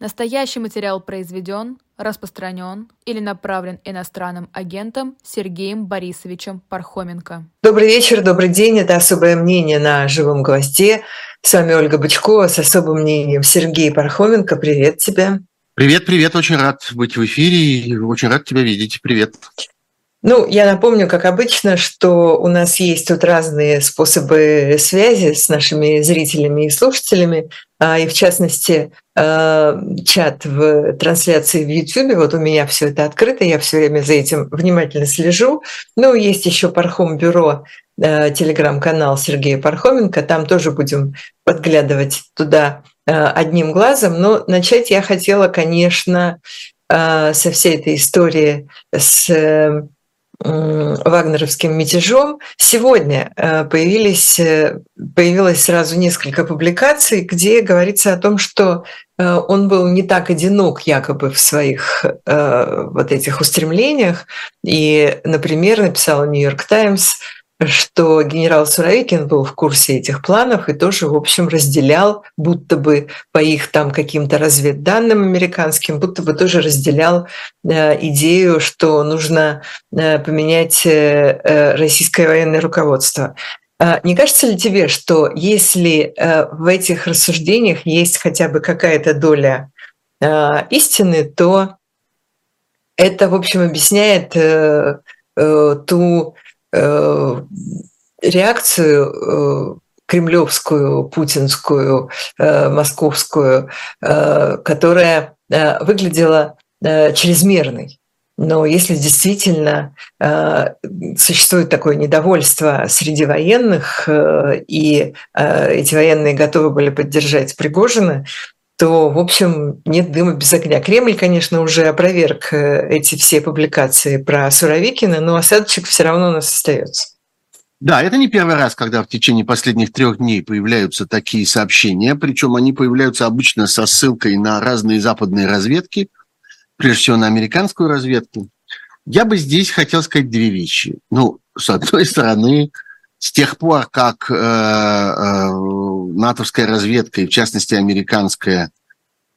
Настоящий материал произведен, распространен или направлен иностранным агентом Сергеем Борисовичем Пархоменко. Добрый вечер, добрый день. Это «Особое мнение» на «Живом гвозде». С вами Ольга Бычкова с особым мнением Сергей Пархоменко. Привет тебе. Привет, привет. Очень рад быть в эфире и очень рад тебя видеть. Привет. Ну, я напомню, как обычно, что у нас есть тут разные способы связи с нашими зрителями и слушателями, а, и в частности а, чат в трансляции в YouTube. Вот у меня все это открыто, я все время за этим внимательно слежу. Ну, есть еще Пархом Бюро, а, телеграм-канал Сергея Пархоменко, там тоже будем подглядывать туда одним глазом. Но начать я хотела, конечно, со всей этой истории с вагнеровским мятежом. Сегодня э, появились, э, появилось сразу несколько публикаций, где говорится о том, что э, он был не так одинок якобы в своих вот этих устремлениях. И, например, написала Нью-Йорк Таймс, что генерал Суровикин был в курсе этих планов и тоже, в общем, разделял, будто бы по их там каким-то разведданным американским, будто бы тоже разделял э, идею, что нужно э, поменять э, российское военное руководство. Э, не кажется ли тебе, что если в этих рассуждениях есть хотя бы какая-то доля истины, то это, в общем, объясняет ту реакцию э, кремлевскую, путинскую, э, московскую, которая выглядела чрезмерной. Но если действительно существует такое недовольство среди военных, и эти военные готовы были поддержать Пригожина, то, в общем, нет дыма без огня. Кремль, конечно, уже опроверг э, эти все публикации про Суровикина, но осадочек все равно у нас остается. Да, это не первый раз, когда в течение последних трех дней появляются такие сообщения, причем они появляются обычно со ссылкой на разные западные разведки, прежде всего на американскую разведку. Я бы здесь хотел сказать две вещи. Ну, с одной стороны, с тех пор, как э, э, натовская разведка, и в частности американская,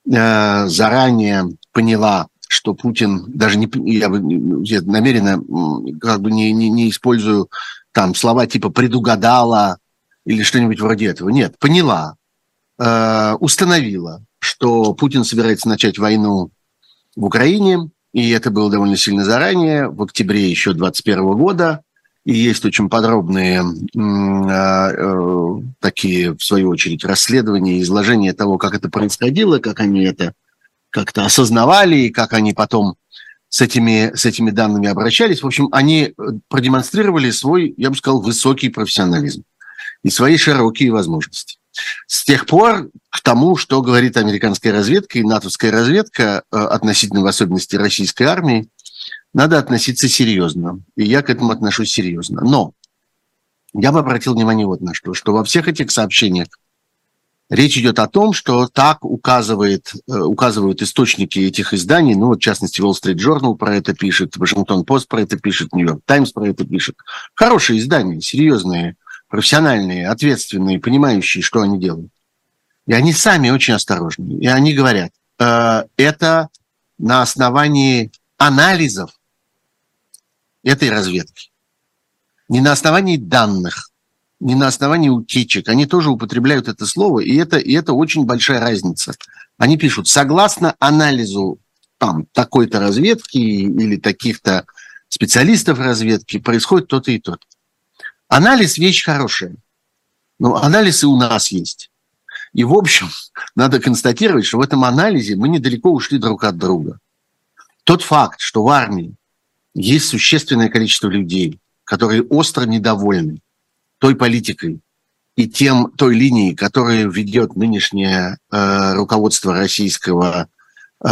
э, заранее поняла, что Путин, даже не, я, я намеренно как бы не, не, не использую там слова типа «предугадала» или что-нибудь вроде этого. Нет, поняла, э, установила, что Путин собирается начать войну в Украине, и это было довольно сильно заранее, в октябре еще 2021 года – и есть очень подробные а, э, такие, в свою очередь, расследования, изложения того, как это происходило, как они это как-то осознавали, и как они потом с этими, с этими данными обращались. В общем, они э, продемонстрировали свой, я бы сказал, высокий профессионализм и свои широкие возможности. С тех пор к тому, что говорит американская разведка и натовская разведка э, относительно в особенности российской армии, надо относиться серьезно. И я к этому отношусь серьезно. Но я бы обратил внимание вот на что, что во всех этих сообщениях речь идет о том, что так указывает, э, указывают источники этих изданий, ну, в частности, Wall Street Journal про это пишет, Вашингтон Пост про это пишет, Нью-Йорк Таймс про это пишет. Хорошие издания, серьезные, профессиональные, ответственные, понимающие, что они делают. И они сами очень осторожны. И они говорят, э, это на основании анализов этой разведки. Не на основании данных, не на основании утечек. Они тоже употребляют это слово, и это, и это очень большая разница. Они пишут, согласно анализу там, такой-то разведки или таких-то специалистов разведки, происходит то-то и то-то. Анализ – вещь хорошая. Но анализ и у нас есть. И, в общем, надо констатировать, что в этом анализе мы недалеко ушли друг от друга. Тот факт, что в армии есть существенное количество людей, которые остро недовольны той политикой и тем, той линией, которую ведет нынешнее э, руководство российского э,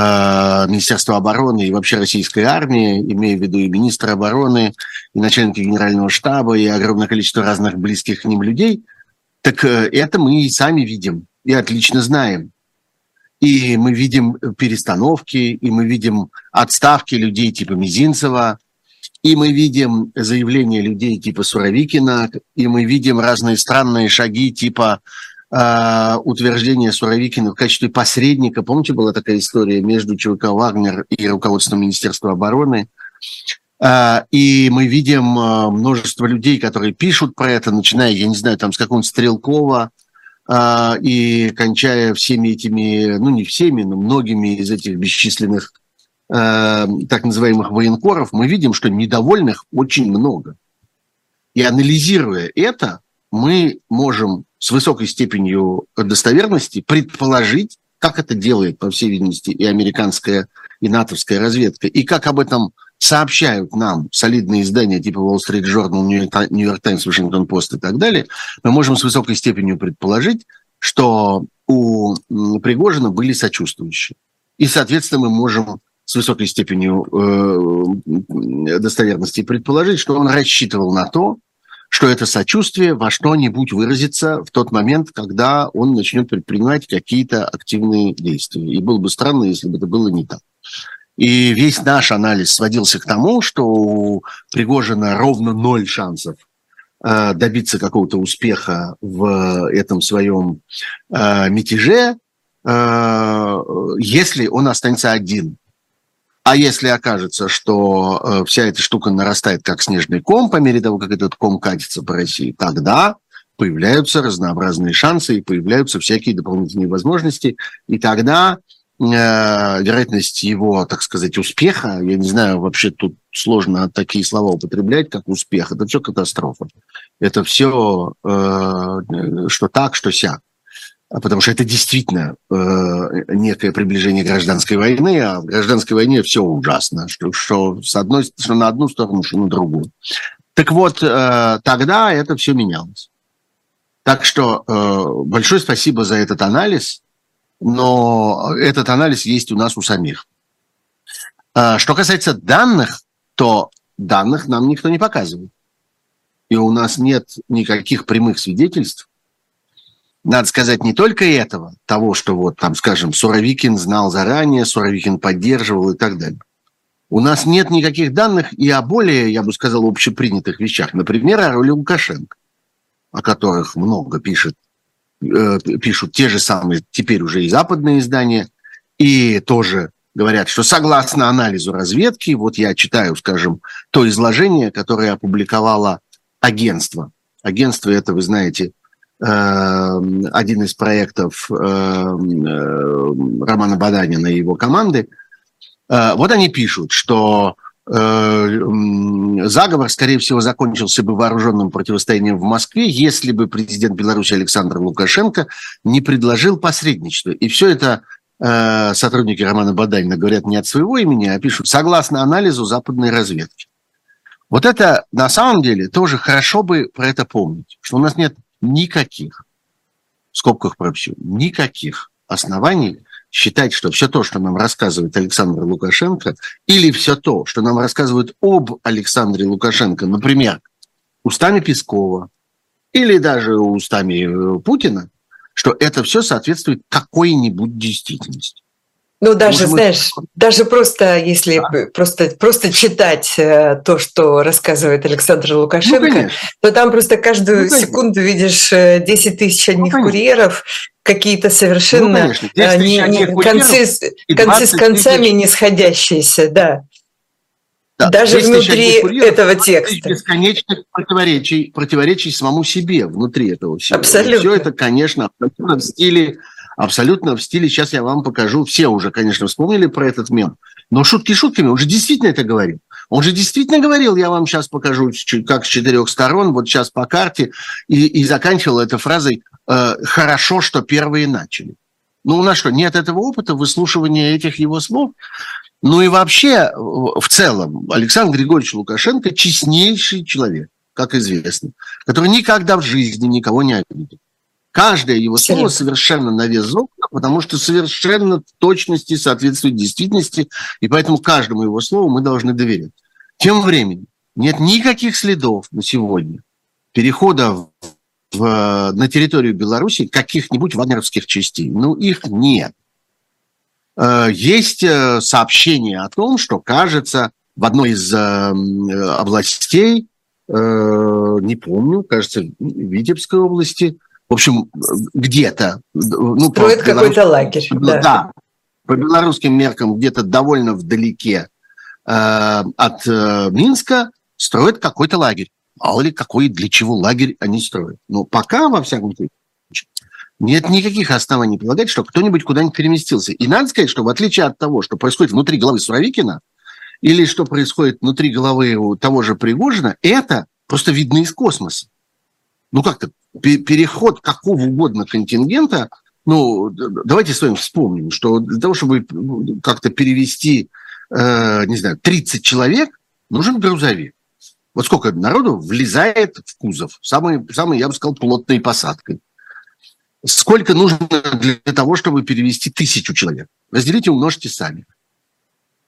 Министерства обороны и вообще российской армии, имея в виду и министра обороны, и начальника генерального штаба, и огромное количество разных близких к ним людей, так э, это мы и сами видим, и отлично знаем. И мы видим перестановки, и мы видим отставки людей типа Мизинцева, и мы видим заявления людей типа Суровикина, и мы видим разные странные шаги типа э, утверждение Суровикина в качестве посредника. Помните, была такая история между ЧВК «Вагнер» и руководством Министерства обороны. Э, и мы видим э, множество людей, которые пишут про это, начиная, я не знаю, там с какого-нибудь Стрелкова, э, и кончая всеми этими, ну не всеми, но многими из этих бесчисленных э, так называемых военкоров, мы видим, что недовольных очень много. И анализируя это, мы можем с высокой степенью достоверности предположить, как это делает, по всей видимости, и американская, и натовская разведка, и как об этом сообщают нам солидные издания типа Wall Street Journal, New York Times, Washington Post и так далее, мы можем с высокой степенью предположить, что у Пригожина были сочувствующие. И, соответственно, мы можем с высокой степенью э, достоверности предположить, что он рассчитывал на то, что это сочувствие во что-нибудь выразится в тот момент, когда он начнет предпринимать какие-то активные действия. И было бы странно, если бы это было не так. И весь наш анализ сводился к тому, что у Пригожина ровно ноль шансов э, добиться какого-то успеха в этом своем э, мятеже, э, если он останется один. А если окажется, что вся эта штука нарастает как снежный ком по мере того, как этот ком катится по России, тогда появляются разнообразные шансы и появляются всякие дополнительные возможности. И тогда вероятность его, так сказать, успеха, я не знаю, вообще тут сложно такие слова употреблять, как успех, это все катастрофа. Это все, э, что так, что сяк. А потому что это действительно э, некое приближение гражданской войны, а в гражданской войне все ужасно, что, что, с одной, что на одну сторону, что на другую. Так вот, э, тогда это все менялось. Так что э, большое спасибо за этот анализ, но этот анализ есть у нас у самих. Э, что касается данных, то данных нам никто не показывает. И у нас нет никаких прямых свидетельств надо сказать, не только этого, того, что вот там, скажем, Суровикин знал заранее, Суровикин поддерживал и так далее. У нас нет никаких данных и о более, я бы сказал, общепринятых вещах. Например, о роли Лукашенко, о которых много пишет, э, пишут те же самые, теперь уже и западные издания, и тоже говорят, что согласно анализу разведки, вот я читаю, скажем, то изложение, которое опубликовало агентство. Агентство это, вы знаете, Эм, один из проектов э, Романа Баданина и его команды, э, вот они пишут, что э, заговор, скорее всего, закончился бы вооруженным противостоянием в Москве, если бы президент Беларуси Александр Лукашенко не предложил посредничество. И все это сотрудники Романа Баданина говорят не от своего имени, а пишут согласно анализу западной разведки. Вот это на самом деле тоже хорошо бы про это помнить, что у нас нет никаких, в скобках пропущу, никаких оснований считать, что все то, что нам рассказывает Александр Лукашенко, или все то, что нам рассказывают об Александре Лукашенко, например, устами Пескова, или даже устами э, Путина, что это все соответствует какой-нибудь действительности. Ну, даже, Может, знаешь, мы... даже просто, если да. просто, просто читать э, то, что рассказывает Александр Лукашенко, ну, то там просто каждую ну, секунду видишь 10 э, тысяч ну, одних ну, курьеров, какие-то совершенно ну, не, не, концы, концы с концами не сходящиеся, да. Да, Даже внутри этого текста. Бесконечных противоречий, противоречий самому себе внутри этого всего. Абсолютно. И все это, конечно, в стиле абсолютно в стиле, сейчас я вам покажу, все уже, конечно, вспомнили про этот мем, но шутки шутками, он же действительно это говорил. Он же действительно говорил, я вам сейчас покажу, как с четырех сторон, вот сейчас по карте, и, и заканчивал это фразой э, «хорошо, что первые начали». Ну, у нас что, нет этого опыта выслушивания этих его слов? Ну и вообще, в целом, Александр Григорьевич Лукашенко честнейший человек, как известно, который никогда в жизни никого не обидел. Каждое его слово совершенно на вес золота, потому что совершенно в точности соответствует действительности, и поэтому каждому его слову мы должны доверять. Тем временем нет никаких следов на сегодня перехода в, в, на территорию Беларуси каких-нибудь вагнеровских частей. Ну, их нет. Э, есть э, сообщение о том, что, кажется, в одной из э, областей, не помню, кажется, в Витебской области – в общем, где-то. Ну, Строит какой-то лагерь. Да. да, по белорусским меркам где-то довольно вдалеке э, от э, Минска строят какой-то лагерь. Мало ли какой для чего лагерь они строят. Но пока, во всяком случае, нет никаких оснований полагать, что кто-нибудь куда-нибудь переместился. И надо сказать, что в отличие от того, что происходит внутри головы Суровикина, или что происходит внутри головы у того же Пригожина, это просто видно из космоса. Ну как-то переход какого угодно контингента, ну давайте с вами вспомним, что для того, чтобы как-то перевести, э, не знаю, 30 человек, нужен грузовик. Вот сколько народу влезает в кузов, самый, самый я бы сказал, плотной посадкой. Сколько нужно для того, чтобы перевести тысячу человек? Разделите, умножьте сами.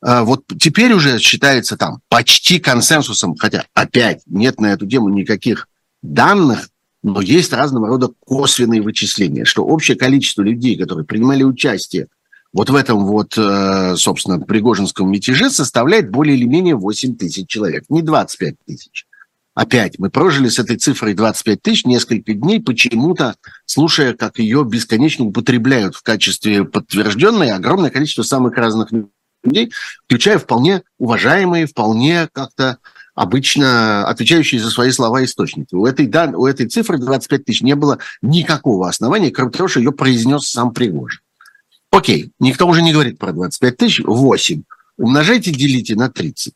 А вот теперь уже считается там почти консенсусом, хотя опять нет на эту тему никаких данных, но есть разного рода косвенные вычисления, что общее количество людей, которые принимали участие вот в этом вот, э, собственно, Пригожинском мятеже составляет более или менее 8 тысяч человек, не 25 тысяч. Опять, мы прожили с этой цифрой 25 тысяч несколько дней, почему-то слушая, как ее бесконечно употребляют в качестве подтвержденной огромное количество самых разных людей, включая вполне уважаемые, вполне как-то обычно отвечающие за свои слова источники. У этой, да, у этой цифры 25 тысяч не было никакого основания, кроме того, что ее произнес сам Пригожин. Окей, никто уже не говорит про 25 тысяч, 8. Умножайте, делите на 30.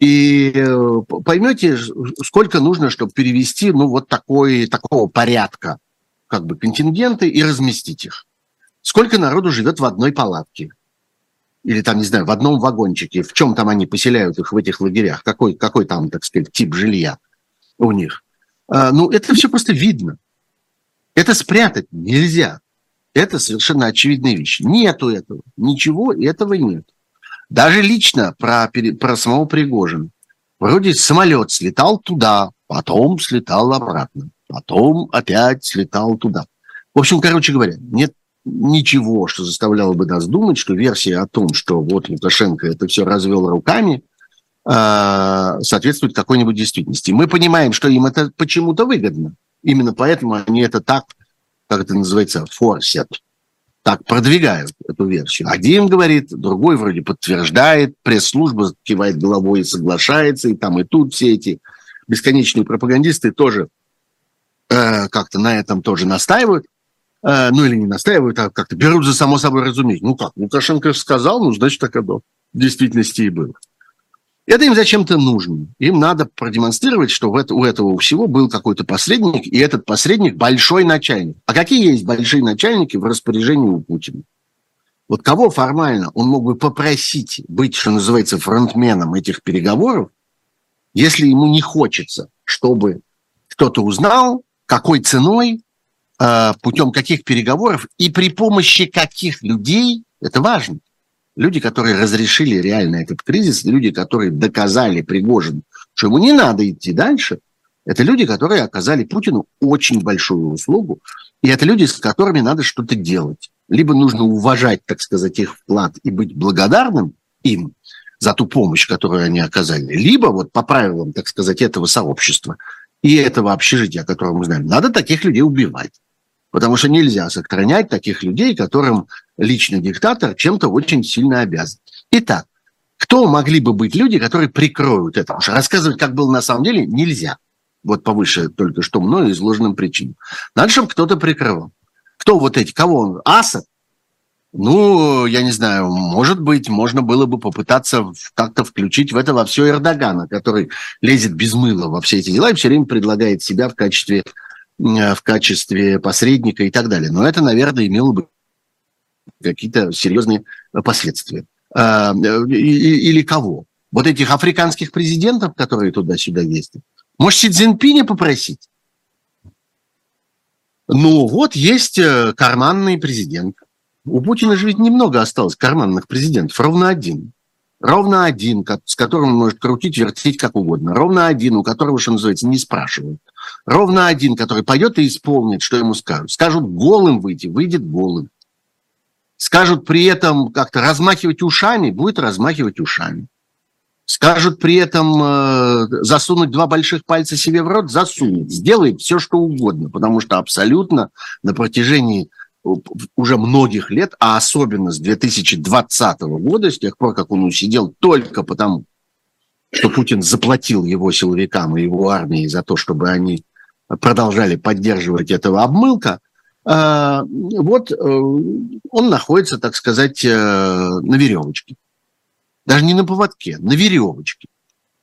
И э, поймете, сколько нужно, чтобы перевести ну, вот такой, такого порядка как бы контингенты и разместить их. Сколько народу живет в одной палатке? Или там, не знаю, в одном вагончике? В чем там они поселяют их в этих лагерях? Какой, какой там, так сказать, тип жилья у них? А, ну, это все просто видно. Это спрятать нельзя. Это совершенно очевидная вещь. Нету этого. Ничего этого нет. Даже лично про, про самого Пригожина. Вроде самолет слетал туда, потом слетал обратно, потом опять слетал туда. В общем, короче говоря, нет ничего, что заставляло бы нас думать, что версия о том, что вот Лукашенко это все развел руками, а, соответствует какой-нибудь действительности. Мы понимаем, что им это почему-то выгодно. Именно поэтому они это так, как это называется, форсят так продвигают эту версию. Один говорит, другой вроде подтверждает, пресс-служба кивает головой и соглашается, и там и тут все эти бесконечные пропагандисты тоже э, как-то на этом тоже настаивают. Э, ну или не настаивают, а как-то берут за само собой разуметь. Ну как, Лукашенко сказал, ну значит так оно в действительности и было. Это им зачем-то нужно. Им надо продемонстрировать, что у этого всего был какой-то посредник, и этот посредник большой начальник. А какие есть большие начальники в распоряжении у Путина? Вот кого формально он мог бы попросить быть, что называется, фронтменом этих переговоров, если ему не хочется, чтобы кто-то узнал, какой ценой, путем каких переговоров и при помощи каких людей, это важно, люди, которые разрешили реально этот кризис, люди, которые доказали Пригожину, что ему не надо идти дальше, это люди, которые оказали Путину очень большую услугу, и это люди, с которыми надо что-то делать. Либо нужно уважать, так сказать, их вклад и быть благодарным им за ту помощь, которую они оказали, либо вот по правилам, так сказать, этого сообщества и этого общежития, которое мы знаем, надо таких людей убивать. Потому что нельзя сохранять таких людей, которым лично диктатор чем-то очень сильно обязан. Итак, кто могли бы быть люди, которые прикроют это? Потому что рассказывать, как было на самом деле, нельзя. Вот повыше только что мною изложенным причинам. Надо, чтобы кто-то прикрывал. Кто вот эти? Кого он? Асад? Ну, я не знаю, может быть, можно было бы попытаться как-то включить в это во все Эрдогана, который лезет без мыла во все эти дела и все время предлагает себя в качестве, в качестве посредника и так далее. Но это, наверное, имело бы какие-то серьезные последствия. А, или кого? Вот этих африканских президентов, которые туда-сюда ездят. Может, Си Цзиньпиня попросить? Ну, вот есть э, карманный президент. У Путина же ведь немного осталось карманных президентов, ровно один. Ровно один, с которым он может крутить, вертеть как угодно. Ровно один, у которого, что называется, не спрашивают. Ровно один, который пойдет и исполнит, что ему скажут. Скажут голым выйти, выйдет голым скажут при этом как-то размахивать ушами, будет размахивать ушами. Скажут при этом э, засунуть два больших пальца себе в рот, засунет, сделает все, что угодно, потому что абсолютно на протяжении уже многих лет, а особенно с 2020 года, с тех пор, как он усидел только потому, что Путин заплатил его силовикам и его армии за то, чтобы они продолжали поддерживать этого обмылка, э, вот э, он находится, так сказать, э, на веревочке. Даже не на поводке, на веревочке.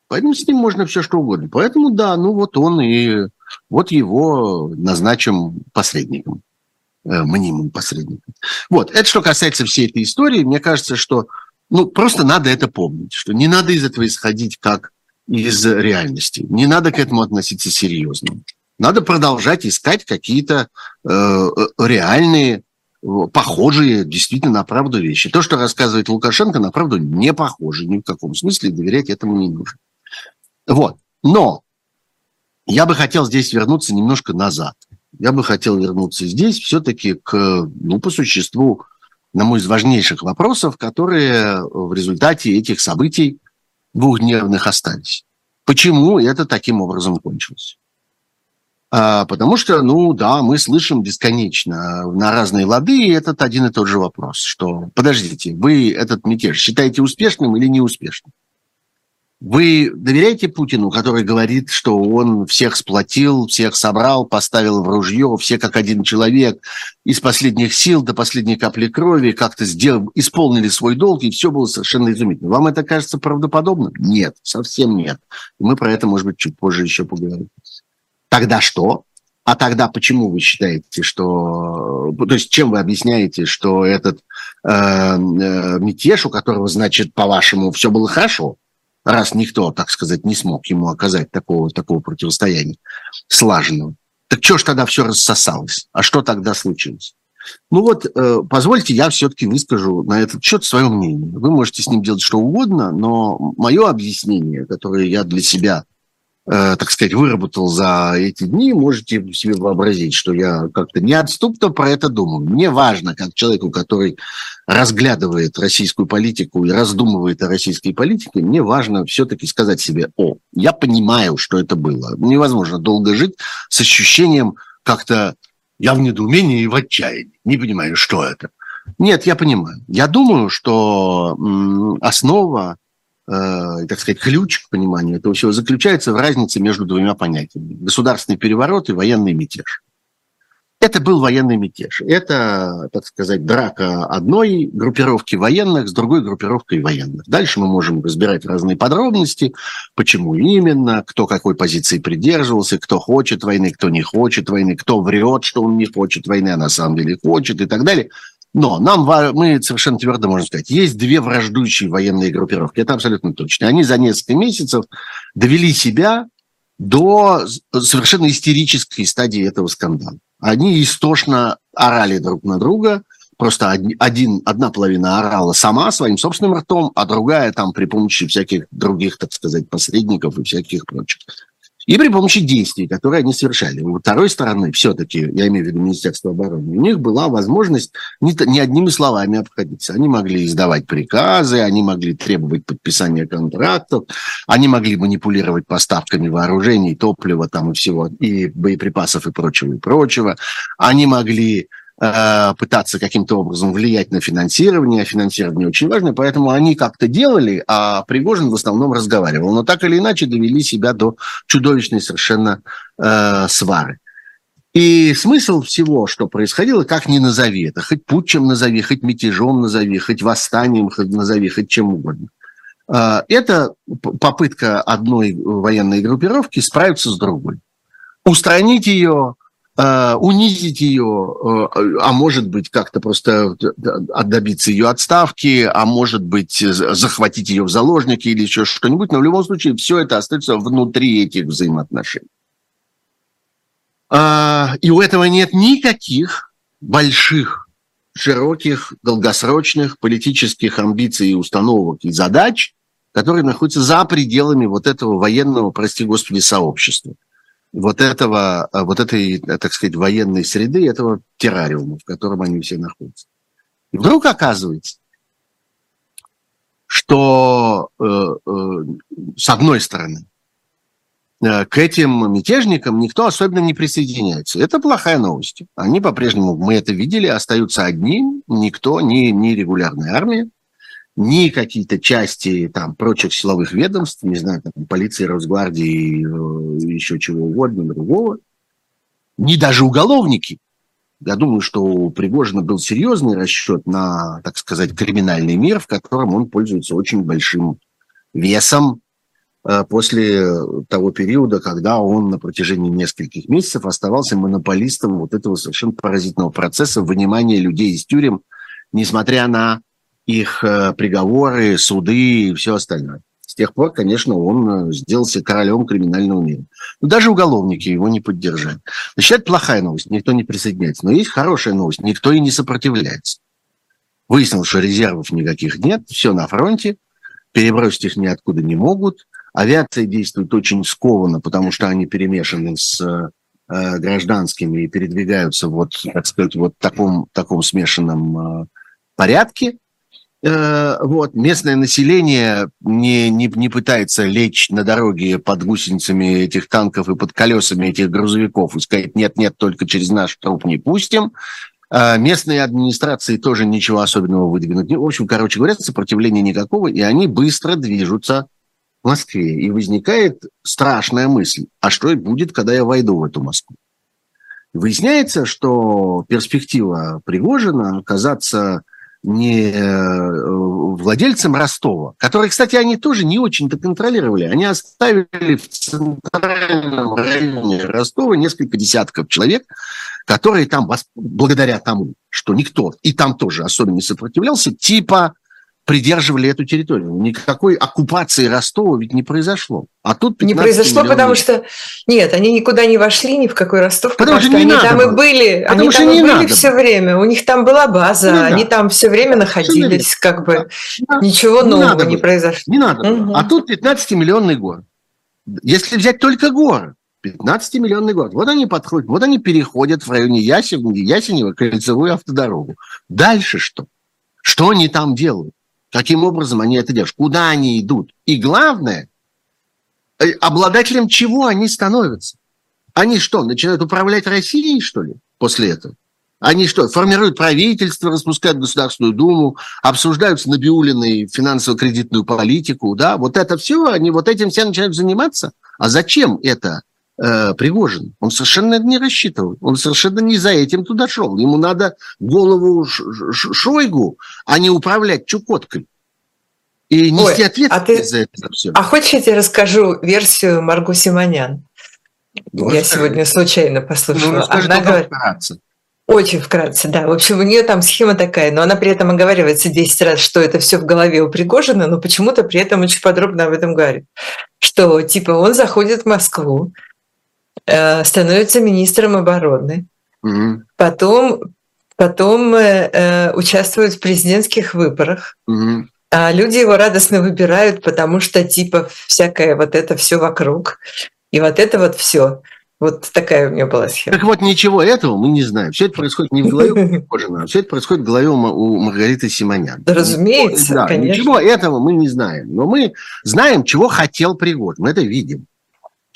Поэтому с ним можно все что угодно. Поэтому да, ну вот он и вот его назначим посредником, мнимым посредником. Вот, это что касается всей этой истории. Мне кажется, что ну, просто надо это помнить, что не надо из этого исходить как из реальности. Не надо к этому относиться серьезно. Надо продолжать искать какие-то э, э реальные, похожие действительно на правду вещи. То, что рассказывает Лукашенко, на правду не похоже ни в каком смысле, доверять этому не нужно. Вот. Но я бы хотел здесь вернуться немножко назад. Я бы хотел вернуться здесь все-таки к, ну, по существу, одному из важнейших вопросов, которые в результате этих событий двухдневных остались. Почему это таким образом кончилось? А, потому что, ну да, мы слышим бесконечно на разные лады, и этот один и тот же вопрос, что, подождите, вы этот мятеж считаете успешным или неуспешным? Вы доверяете Путину, который говорит, что он всех сплотил, всех собрал, поставил в ружье, все как один человек, из последних сил до последней капли крови как-то сделал, исполнили свой долг, и все было совершенно изумительно. Вам это кажется правдоподобным? Нет, совсем нет. Мы про это, может быть, чуть позже еще поговорим. Тогда что? А тогда почему вы считаете, что... То есть чем вы объясняете, что этот э, э, мятеж, у которого, значит, по-вашему, все было хорошо, раз никто, так сказать, не смог ему оказать такого, такого противостояния слаженного. Так что ж тогда все рассосалось? А что тогда случилось? Ну вот, э, позвольте, я все-таки выскажу на этот счет свое мнение. Вы можете с ним делать что угодно, но мое объяснение, которое я для себя так сказать, выработал за эти дни, можете себе вообразить, что я как-то неотступно про это думаю. Мне важно, как человеку, который разглядывает российскую политику и раздумывает о российской политике, мне важно все-таки сказать себе, о, я понимаю, что это было. Невозможно долго жить с ощущением как-то я в недоумении и в отчаянии, не понимаю, что это. Нет, я понимаю. Я думаю, что основа э, так сказать, ключ к пониманию этого всего заключается в разнице между двумя понятиями. Государственный переворот и военный мятеж. Это был военный мятеж. Это, так сказать, драка одной группировки военных с другой группировкой военных. Дальше мы можем разбирать разные подробности, почему именно, кто какой позиции придерживался, кто хочет войны, кто не хочет войны, кто врет, что он не хочет войны, а на самом деле хочет и так далее. Но нам, мы совершенно твердо можем сказать, есть две враждующие военные группировки, это абсолютно точно. Они за несколько месяцев довели себя до совершенно истерической стадии этого скандала. Они истошно орали друг на друга, просто один, одна половина орала сама своим собственным ртом, а другая там при помощи всяких других, так сказать, посредников и всяких прочих и при помощи действий, которые они совершали. У второй стороны, все-таки, я имею в виду Министерство обороны, у них была возможность не, не одними словами обходиться. Они могли издавать приказы, они могли требовать подписания контрактов, они могли манипулировать поставками вооружений, топлива там и всего, и боеприпасов и прочего, и прочего. Они могли пытаться каким-то образом влиять на финансирование, финансирование очень важно, поэтому они как-то делали, а Пригожин в основном разговаривал. Но так или иначе довели себя до чудовищной совершенно э, свары. И смысл всего, что происходило, как ни назови это, хоть путчем назови, хоть мятежом назови, хоть восстанием назови, хоть чем угодно. Э, это попытка одной военной группировки справиться с другой. Устранить ее, Э, унизить ее, э, а может быть как-то просто добиться ее отставки, а может быть захватить ее в заложники или еще что-нибудь, но в любом случае все это остается внутри этих взаимоотношений. А, и у этого нет никаких больших, широких, долгосрочных политических амбиций и установок и задач, которые находятся за пределами вот этого военного, прости господи, сообщества вот этого, э, вот этой, э, так сказать, военной среды, этого террариума, в котором они все находятся. И вдруг оказывается, что э, с одной стороны к этим мятежникам никто особенно не присоединяется. Это плохая новость. Они по-прежнему, мы это видели, остаются одни, никто, ни, ни регулярная армия, ни какие-то части там прочих силовых ведомств, не знаю, там, полиции, Росгвардии, э, еще чего угодно, другого, ни даже уголовники. Я думаю, что у Пригожина был серьезный расчет на, так сказать, криминальный мир, в котором он пользуется очень большим весом э, после того периода, когда он на протяжении нескольких месяцев оставался монополистом вот этого совершенно паразитного процесса вынимания людей из тюрем, несмотря на их э, приговоры, суды и все остальное. С тех пор, конечно, он э, сделался королем криминального мира. Но даже уголовники его не поддержали. Значит, это плохая новость, никто не присоединяется. Но есть хорошая новость, никто и не сопротивляется. Выяснилось, что резервов никаких нет, все на фронте, перебросить их ниоткуда не могут. Авиация действует очень скованно, потому что они перемешаны с э, гражданскими и передвигаются вот, так сказать, вот в таком, таком смешанном порядке. Э, вот, местное население не, не, не пытается лечь на дороге под гусеницами этих танков и под колесами этих грузовиков и сказать, нет-нет, только через наш труп не пустим. Э, местные администрации тоже ничего особенного выдвинуть. В общем, короче говоря, сопротивления никакого, и они быстро движутся в Москве. И возникает страшная мысль, а что будет, когда я войду в эту Москву? Выясняется, что перспектива Пригожина оказаться не э, владельцам Ростова, которые, кстати, они тоже не очень-то контролировали. Они оставили в центральном районе Ростова несколько десятков человек, которые там, благодаря тому, что никто и там тоже особо не сопротивлялся, типа придерживали эту территорию. Никакой оккупации Ростова ведь не произошло. А тут Не произошло, миллионов. потому что... Нет, они никуда не вошли, ни в какой Ростов, потому, потому что, что они там было. и были. Потому они что там не и были надо все было. время. У них там была база, не они надо. там все время находились, все как бы да. ничего не нового не произошло. Не надо угу. А тут 15-миллионный город. Если взять только город, 15-миллионный город. Вот они подходят, вот они переходят в районе Ясенева, Ясенева кольцевую автодорогу. Дальше что? Что они там делают? Каким образом они это делают? Куда они идут? И главное, э, обладателем чего они становятся? Они что, начинают управлять Россией, что ли, после этого? Они что, формируют правительство, распускают Государственную Думу, обсуждают с Набиулиной финансово-кредитную политику, да? Вот это все, они вот этим все начинают заниматься? А зачем это э, Пригожин. Он совершенно не рассчитывал. Он совершенно не за этим туда шел. Ему надо голову Шойгу, а не управлять Чукоткой. И нести Ой, ответственность а ты... за это все. А хочешь, я тебе расскажу версию Маргу Симонян? Ну, я сегодня случайно послушала. Ну, расскажи, Она говорит... вкратце. Очень вкратце, да. В общем, у нее там схема такая, но она при этом оговаривается 10 раз, что это все в голове у Пригожина, но почему-то при этом очень подробно об этом говорит. Что, типа, он заходит в Москву, Э, становится министром обороны, угу. потом, потом э, э, участвует в президентских выборах. Угу. А люди его радостно выбирают, потому что типа всякое вот это все вокруг. И вот это вот все. Вот такая у меня была схема. Так вот, ничего этого мы не знаем. Все это происходит не в голове Кожина, все это происходит в голове у Маргариты Симонян. Да, разумеется, да, конечно. Ничего этого мы не знаем. Но мы знаем, чего хотел Пригожин. Мы это видим.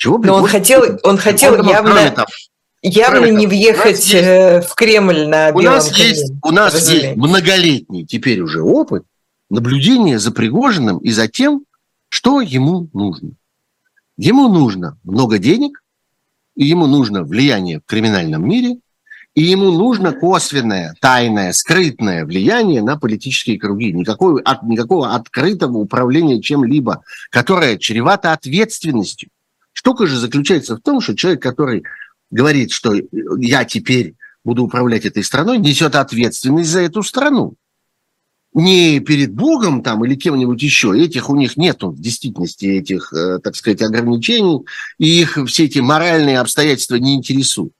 Чего Но он хотел, он хотел он явно, явно не въехать есть, э, в Кремль на у нас есть, У нас есть многолетний теперь уже опыт наблюдения за Пригожиным и за тем, что ему нужно. Ему нужно много денег, и ему нужно влияние в криминальном мире, и ему нужно косвенное, тайное, скрытное влияние на политические круги. Никакого, от, никакого открытого управления чем-либо, которое чревато ответственностью. Штука же заключается в том, что человек, который говорит, что я теперь буду управлять этой страной, несет ответственность за эту страну. Не перед Богом там или кем-нибудь еще. Этих у них нету в действительности, этих, э, так сказать, ограничений. И их все эти моральные обстоятельства не интересуют.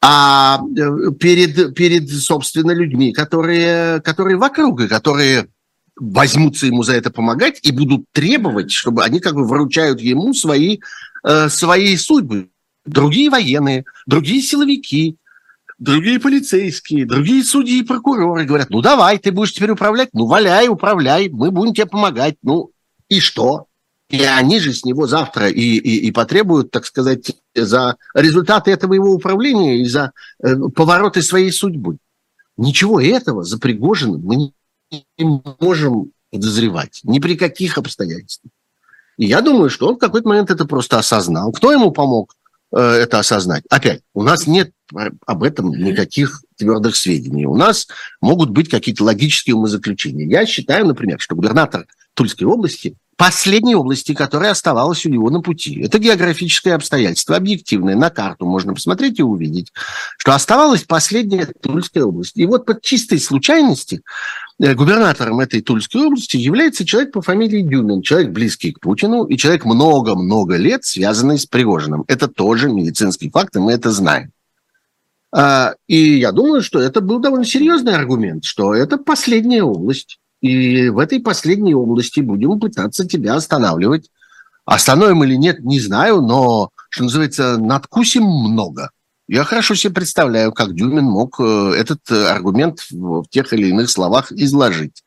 А э, перед, перед собственно, людьми, которые, которые вокруг, и которые возьмутся ему за это помогать и будут требовать, чтобы они как бы вручают ему свои, э, свои судьбы. Другие военные, другие силовики, другие полицейские, другие судьи и прокуроры говорят, ну давай, ты будешь теперь управлять, ну валяй, управляй, мы будем тебе помогать, ну и что? И они же с него завтра и, и, и потребуют, так сказать, за результаты этого его управления и за э, повороты своей судьбы. Ничего этого за Пригожиным мы можем подозревать ни при каких обстоятельствах. И я думаю, что он в какой-то момент это просто осознал. Кто ему помог э, это осознать? Опять, у нас нет об этом никаких твердых сведений. У нас могут быть какие-то логические умозаключения. Я считаю, например, что губернатор Тульской области последней области, которая оставалась у него на пути. Это географическое обстоятельство, объективное, на карту можно посмотреть и увидеть, что оставалась последняя Тульская область. И вот под чистой случайности э, губернатором этой Тульской области является человек по фамилии Дюмин, человек близкий к Путину и человек много-много лет связанный с Пригожиным. Это тоже медицинский факт, и мы это знаем. А, и я думаю, что это был довольно серьезный аргумент, что это последняя область и в этой последней области будем пытаться тебя останавливать. Остановим или нет, не знаю, но, что называется, надкусим много. Я хорошо себе представляю, как Дюмин мог э, этот аргумент в тех или иных словах изложить.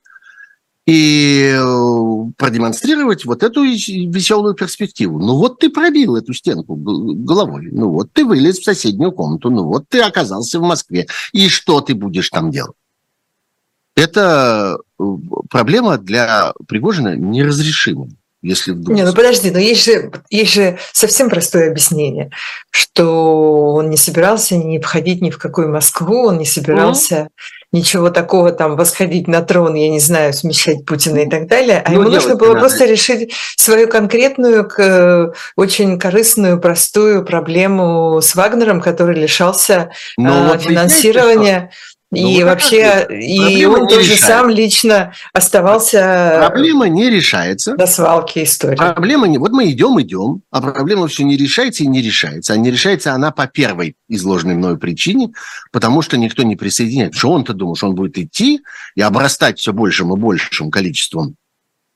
И э, продемонстрировать вот эту веселую перспективу. Ну вот ты пробил эту стенку головой, ну вот ты вылез в соседнюю комнату, ну вот ты оказался в Москве. И что ты будешь там делать? Это э, проблема для Пригожина неразрешимая. Если вдруг... Не, ну подожди, но есть же, есть же совсем простое объяснение, что он не собирался не входить ни в какую Москву, он не собирался mm. ничего такого там восходить на трон, я не знаю, смещать Путина и так далее, а ну, ему нужно было надо. просто решить свою конкретную, очень корыстную, простую проблему с Вагнером, который лишался ну, вот финансирования. Ну, и вообще, и он тоже сам лично оставался... Проблема не решается. До свалки истории. Проблема не... Вот мы идем, идем, а проблема все не решается и не решается. А не решается она по первой изложенной мною причине, потому что никто не присоединяется. Что он-то думал, что он будет идти и обрастать все большим и большим количеством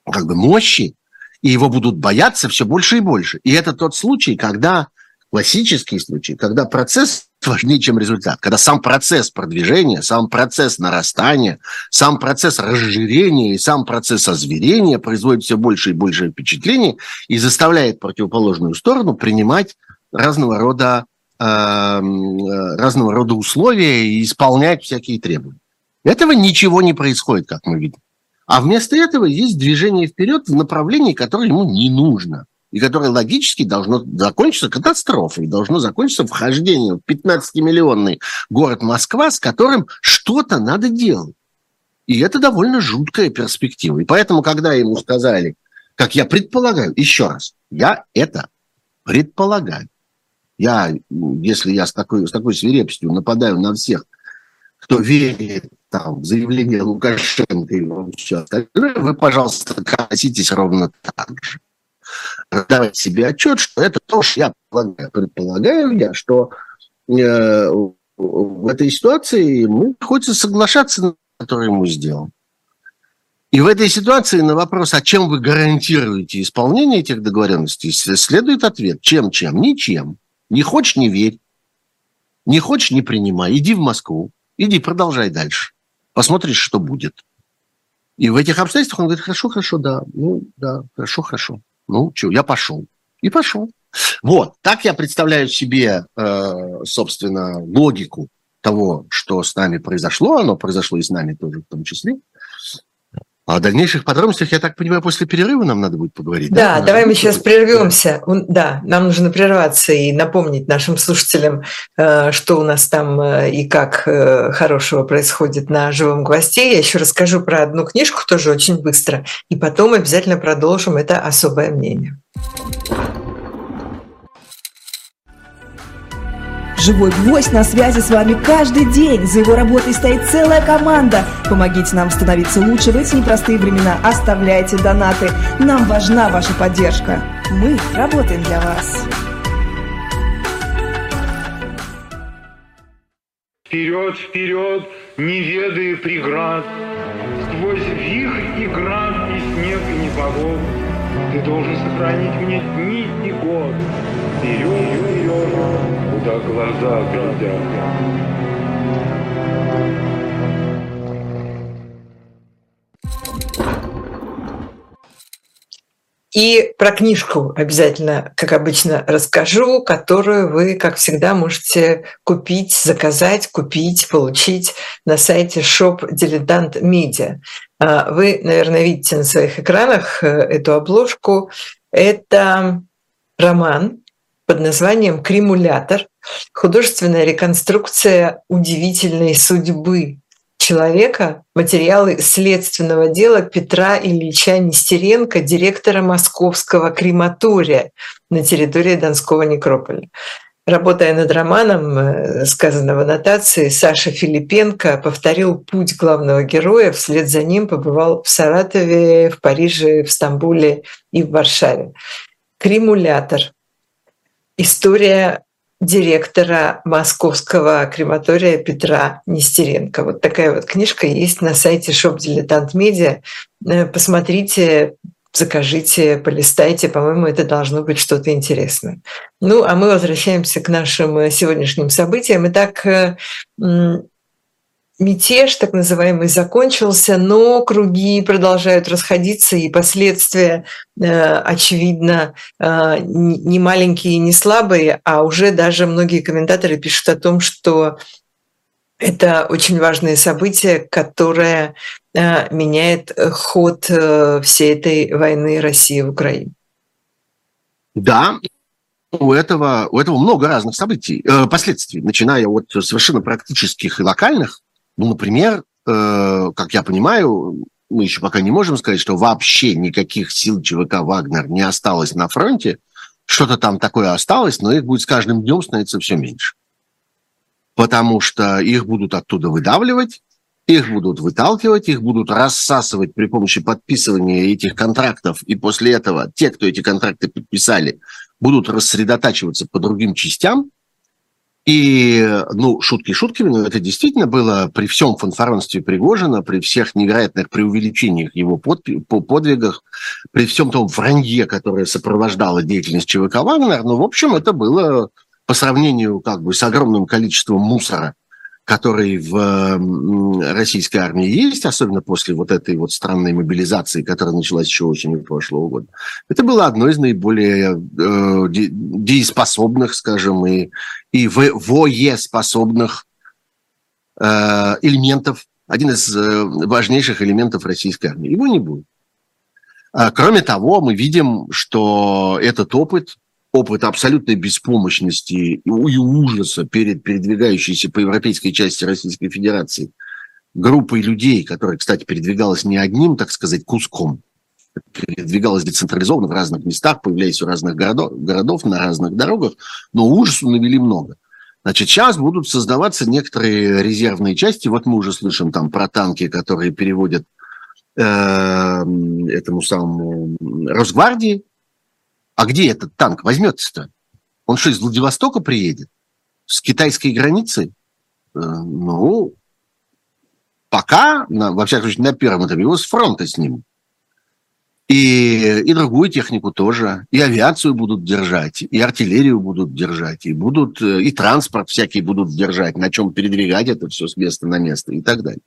как бы мощи, и его будут бояться все больше и больше. И это тот случай, когда классический случай, когда процесс важнее, чем результат. Когда сам процесс продвижения, сам процесс нарастания, сам процесс разжирения и сам процесс озверения производит все больше и больше впечатлений и заставляет противоположную сторону принимать разного рода, э, разного рода условия и исполнять всякие требования. Этого ничего не происходит, как мы видим. А вместо этого есть движение вперед в направлении, которое ему не нужно и которое логически должно закончиться катастрофой, должно закончиться вхождением в 15-миллионный город Москва, с которым что-то надо делать. И это довольно жуткая перспектива. И поэтому, когда ему сказали, как я предполагаю, еще раз, я это предполагаю. Я, если я с такой, с такой свирепостью нападаю на всех, кто верит там, в заявление Лукашенко и все остальное, вы, пожалуйста, относитесь ровно так же давать себе отчет, что это то, что я предполагаю. Предполагаю я, что э, в этой ситуации мы приходится соглашаться на который ему сделал. И в этой ситуации на вопрос, а чем вы гарантируете исполнение этих договоренностей, следует ответ, чем-чем, ничем. Не хочешь – не верь. Не хочешь – не принимай. Иди в Москву. Иди, продолжай дальше. Посмотришь, что будет. И в этих обстоятельствах он говорит, хорошо, хорошо, да, ну, да, хорошо, хорошо. Ну, что, я пошел. И пошел. Вот, так я представляю себе, э, собственно, логику того, что с нами произошло. Оно произошло и с нами тоже в том числе. А о дальнейших подробностях, я так понимаю, после перерыва нам надо будет поговорить. Да, да? давай мы сейчас прервемся. Да, нам нужно прерваться и напомнить нашим слушателям, э, что у нас там э, и как э, хорошего происходит на живом гвозде. Я еще расскажу про одну книжку тоже очень быстро, и потом обязательно продолжим это особое мнение. Живой гвоздь на связи с вами каждый день. За его работой стоит целая команда. Помогите нам становиться лучше в эти непростые времена. Оставляйте донаты. Нам важна ваша поддержка. Мы работаем для вас. Вперед, вперед, не ведая преград, Сквозь вихрь и град, и снег, и непогоду, Ты должен сохранить мне дни и годы вперед, куда глаза глядят. И про книжку обязательно, как обычно, расскажу, которую вы, как всегда, можете купить, заказать, купить, получить на сайте Shop Dilettant Media. А, вы, наверное, видите на своих экранах э, эту обложку. Это роман под названием «Кремулятор. Художественная реконструкция удивительной судьбы человека материалы следственного дела Петра Ильича Нестеренко, директора Московского крематория на территории Донского некрополя. Работая над романом, э, сказано в аннотации, Саша Филипенко повторил путь главного героя, вслед за ним побывал в Саратове, в Париже, в Стамбуле и в Варшаве. Кремулятор. История директора московского крематория Петра Нестеренко. Вот такая вот книжка есть на сайте Shop Dilettant Media. Э, посмотрите, закажите, полистайте. По-моему, это должно быть что-то интересное. Ну, а мы возвращаемся к нашим сегодняшним событиям. Итак, э, мятеж, так называемый, закончился, но круги продолжают расходиться, и последствия, э, очевидно, э, не маленькие не слабые, а уже даже многие комментаторы пишут о том, что это очень важное событие, которое э, меняет ход всей этой войны России в Украине. Да, у этого, у этого много разных событий, э, последствий, начиная от совершенно практических и локальных, ну, например, э, как я понимаю, мы еще пока не можем сказать, что вообще никаких сил ЧВК «Вагнер» не осталось на фронте. Что-то там такое осталось, но их будет с каждым днем становиться все меньше. Потому что их будут оттуда выдавливать, их будут выталкивать, их будут рассасывать при помощи подписывания этих контрактов. И после этого те, кто эти контракты подписали, будут рассредотачиваться по другим частям. И, ну, шутки шутками, но это действительно было при всем фанфаронстве Пригожина, при всех невероятных преувеличениях его по подвигах, при всем том вранье, которое сопровождало деятельность ЧВК «Вагнер», ну, в общем, это было по сравнению как бы с огромным количеством мусора, который в российской армии есть, особенно после вот этой вот странной мобилизации, которая началась еще осенью прошлого года, это было одно из наиболее э, дееспособных, скажем, и, и воеспособных э, элементов, один из э, важнейших элементов российской армии. Его не будет. А, кроме того, мы видим, что этот опыт опыт абсолютной беспомощности и ужаса перед передвигающейся по европейской части Российской Федерации группой людей, которая, кстати, передвигалась не одним, так сказать, куском, передвигалась децентрализованно в разных местах, появляясь у разных городов, городов на разных дорогах, но ужасу навели много. Значит, сейчас будут создаваться некоторые резервные части. Вот мы уже слышим там про танки, которые переводят э, этому самому Росгвардии, а где этот танк возьмется-то? Он что, из Владивостока приедет? С китайской границы? Э, ну, пока, на, во всяком случае, на первом этапе его с фронта снимут. И, и другую технику тоже. И авиацию будут держать, и артиллерию будут держать, и будут э, и транспорт всякий будут держать, на чем передвигать это все с места на место и так далее.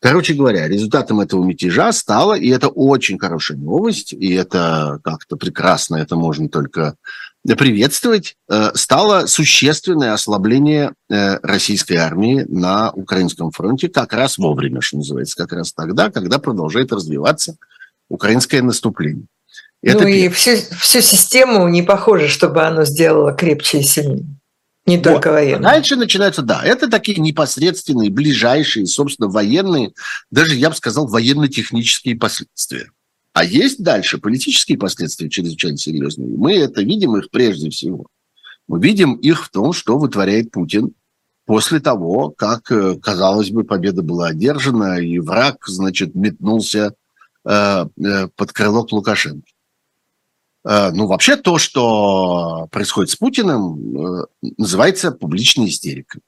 Короче говоря, результатом этого мятежа стало, и это очень хорошая новость, и это как-то прекрасно, это можно только приветствовать, э, стало существенное ослабление э, российской армии на украинском фронте как раз вовремя, что называется, как раз тогда, когда продолжает развиваться украинское наступление. Это ну и всю, всю систему не похоже, чтобы оно сделало крепче и сильнее. Не вот. только военные. Дальше начинаются, да, это такие непосредственные, ближайшие, собственно, военные, даже, я бы сказал, военно-технические последствия. А есть дальше политические последствия чрезвычайно серьезные. Мы это видим их прежде всего. Мы видим их в том, что вытворяет Путин после того, как, э, казалось бы, победа была одержана, и враг, значит, метнулся э, э, под крыло к Лукашенко. Э, ну, вообще то, что происходит с Путиным, э, называется публичной истерикой.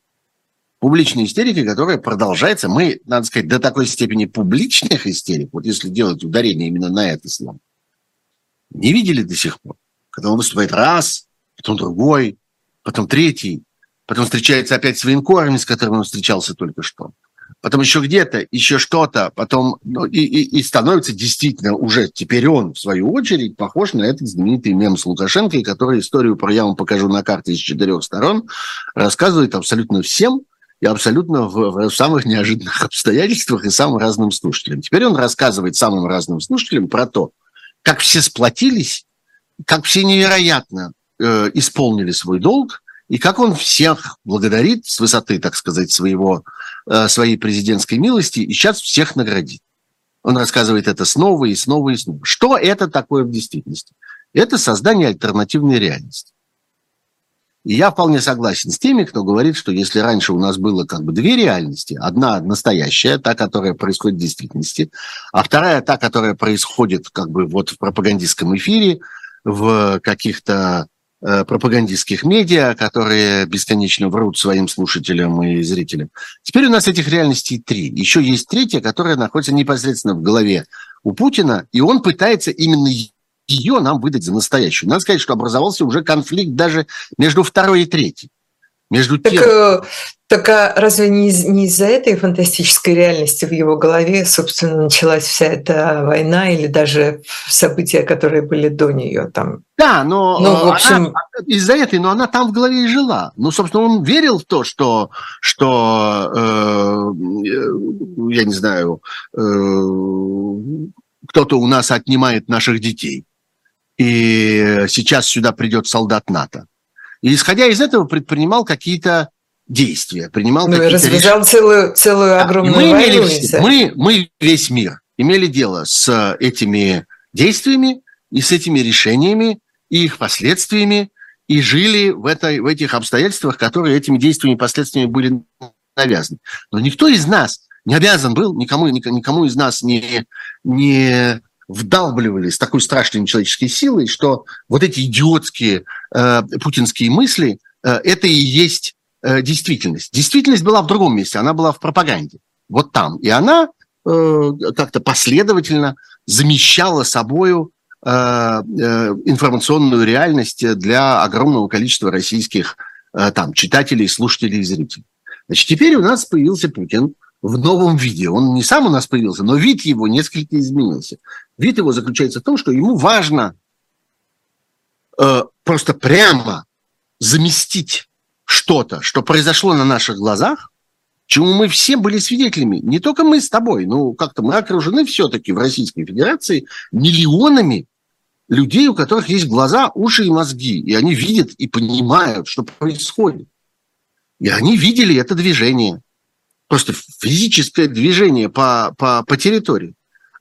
Публичная истерика, которая продолжается. Мы, надо сказать, до такой степени публичных истерик, вот если делать ударение именно на это слово, не видели до сих пор. Когда он выступает раз, потом другой, потом третий, потом встречается опять с военкорами, с которыми он встречался только что. Потом еще где-то, еще что-то, потом ну, и, и, и становится действительно уже теперь он, в свою очередь, похож на этот знаменитый мем с Лукашенко, который историю про «я вам покажу на карте из четырех сторон» рассказывает абсолютно всем, и абсолютно в, в самых неожиданных обстоятельствах и самым разным слушателям. Теперь он рассказывает самым разным слушателям про то, как все сплотились, как все невероятно э, исполнили свой долг, и как он всех благодарит с высоты, так сказать, своего, э, своей президентской милости, и сейчас всех наградит. Он рассказывает это снова и снова и снова. Что это такое в действительности? Это создание альтернативной реальности. И я вполне согласен с теми, кто говорит, что если раньше у нас было как бы две реальности, одна настоящая, та, которая происходит в действительности, а вторая та, которая происходит как бы вот в пропагандистском эфире, в каких-то пропагандистских медиа, которые бесконечно врут своим слушателям и зрителям. Теперь у нас этих реальностей три. Еще есть третья, которая находится непосредственно в голове у Путина, и он пытается именно ее нам выдать за настоящую. Надо сказать, что образовался уже конфликт даже между второй и третьей. Между так, тем... э, так а разве не, из, не из-за этой фантастической реальности в его голове, собственно, началась вся эта война или даже события, которые были до нее там? Да, но ну, в общем... из-за этой, но она там в голове и жила. Ну, собственно, он верил в то, что, что э, я не знаю, э, кто-то у нас отнимает наших детей и сейчас сюда придет солдат НАТО. И исходя из этого предпринимал какие-то действия, принимал ну, какие-то развязал решения. целую, целую огромную мы войну. Имели, мы, мы весь мир имели дело с этими действиями и с этими решениями и их последствиями, и жили в, этой, в этих обстоятельствах, которые этими действиями и последствиями были навязаны. Но никто из нас не обязан был, никому, никому из нас не, не вдалбливали с такой страшной человеческой силой, что вот эти идиотские э, путинские мысли э, это и есть действительность. Действительность была в другом месте, она была в пропаганде, вот там. И она э, как-то последовательно замещала собою э, э, информационную реальность для огромного количества российских э, там, читателей, слушателей и зрителей. Значит, теперь у нас появился Путин, в новом виде. Он не сам у нас появился, но вид его несколько изменился. Вид его заключается в том, что ему важно э, просто прямо заместить что-то, что произошло на наших глазах, чему мы все были свидетелями. Не только мы с тобой, ну как-то мы окружены все-таки в Российской Федерации миллионами людей, у которых есть глаза, уши и мозги, и они видят и понимают, что происходит. И они видели это движение просто физическое движение по, по, по территории.